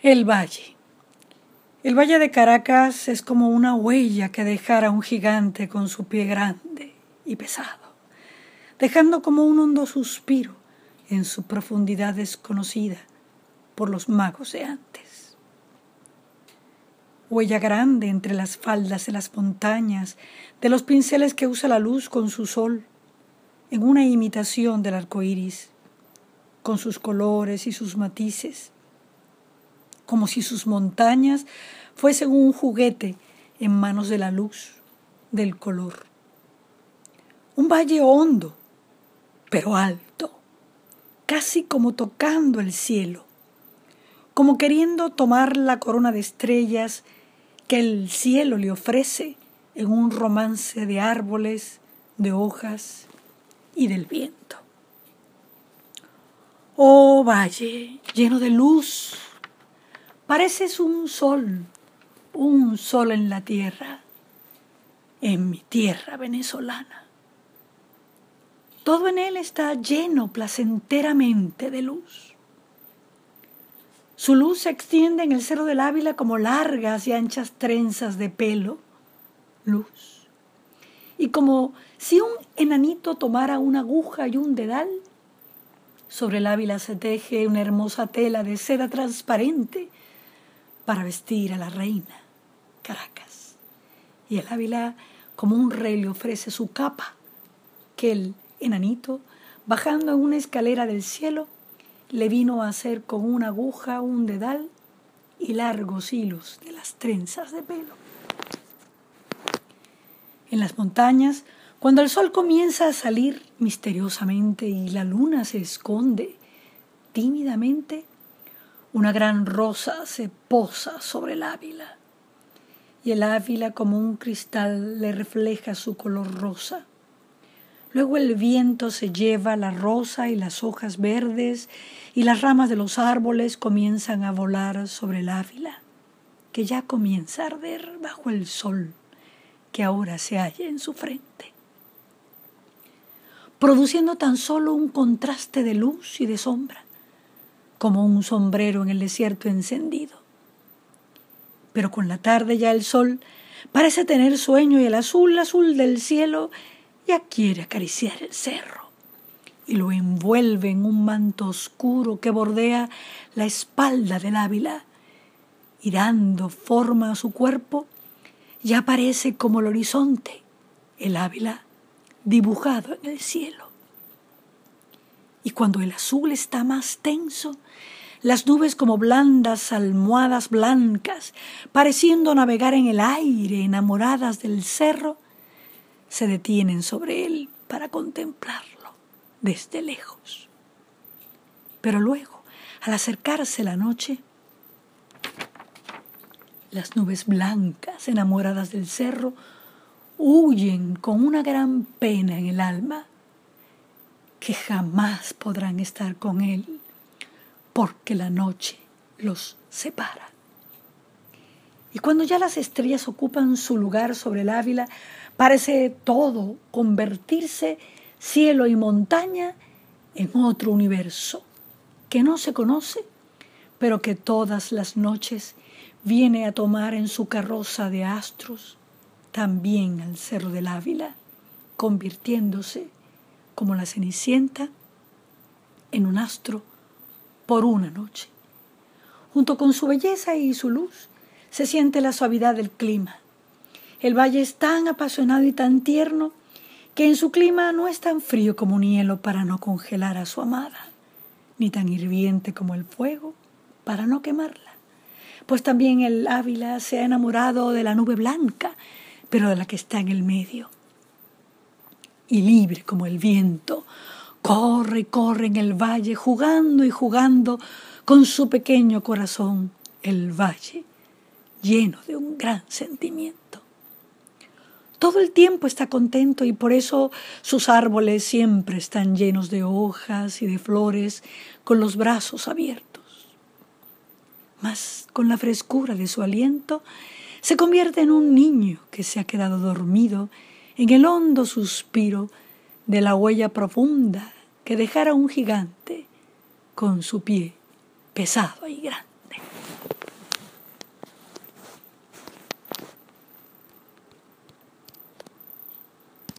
El valle. El valle de Caracas es como una huella que dejara un gigante con su pie grande y pesado, dejando como un hondo suspiro en su profundidad desconocida por los magos de antes. Huella grande entre las faldas de las montañas, de los pinceles que usa la luz con su sol, en una imitación del arco iris, con sus colores y sus matices como si sus montañas fuesen un juguete en manos de la luz, del color. Un valle hondo, pero alto, casi como tocando el cielo, como queriendo tomar la corona de estrellas que el cielo le ofrece en un romance de árboles, de hojas y del viento. Oh valle lleno de luz, Pareces un sol, un sol en la tierra, en mi tierra venezolana. Todo en él está lleno placenteramente de luz. Su luz se extiende en el cerro del Ávila como largas y anchas trenzas de pelo, luz. Y como si un enanito tomara una aguja y un dedal, sobre el Ávila se teje una hermosa tela de seda transparente para vestir a la reina, Caracas. Y el Ávila, como un rey, le ofrece su capa, que el enanito, bajando en una escalera del cielo, le vino a hacer con una aguja un dedal y largos hilos de las trenzas de pelo. En las montañas, cuando el sol comienza a salir misteriosamente y la luna se esconde tímidamente, una gran rosa se posa sobre el ávila y el ávila como un cristal le refleja su color rosa. Luego el viento se lleva la rosa y las hojas verdes y las ramas de los árboles comienzan a volar sobre el ávila, que ya comienza a arder bajo el sol que ahora se halla en su frente, produciendo tan solo un contraste de luz y de sombra como un sombrero en el desierto encendido. Pero con la tarde ya el sol parece tener sueño y el azul azul del cielo ya quiere acariciar el cerro y lo envuelve en un manto oscuro que bordea la espalda del Ávila y dando forma a su cuerpo ya aparece como el horizonte, el Ávila dibujado en el cielo. Y cuando el azul está más tenso, las nubes como blandas almohadas blancas, pareciendo navegar en el aire, enamoradas del cerro, se detienen sobre él para contemplarlo desde lejos. Pero luego, al acercarse la noche, las nubes blancas, enamoradas del cerro, huyen con una gran pena en el alma que jamás podrán estar con Él, porque la noche los separa. Y cuando ya las estrellas ocupan su lugar sobre el Ávila, parece todo convertirse, cielo y montaña, en otro universo que no se conoce, pero que todas las noches viene a tomar en su carroza de astros también al Cerro del Ávila, convirtiéndose como la cenicienta en un astro por una noche. Junto con su belleza y su luz se siente la suavidad del clima. El valle es tan apasionado y tan tierno que en su clima no es tan frío como un hielo para no congelar a su amada, ni tan hirviente como el fuego para no quemarla. Pues también el Ávila se ha enamorado de la nube blanca, pero de la que está en el medio y libre como el viento, corre y corre en el valle, jugando y jugando con su pequeño corazón, el valle, lleno de un gran sentimiento. Todo el tiempo está contento y por eso sus árboles siempre están llenos de hojas y de flores, con los brazos abiertos. Mas con la frescura de su aliento, se convierte en un niño que se ha quedado dormido en el hondo suspiro de la huella profunda que dejara un gigante con su pie pesado y grande.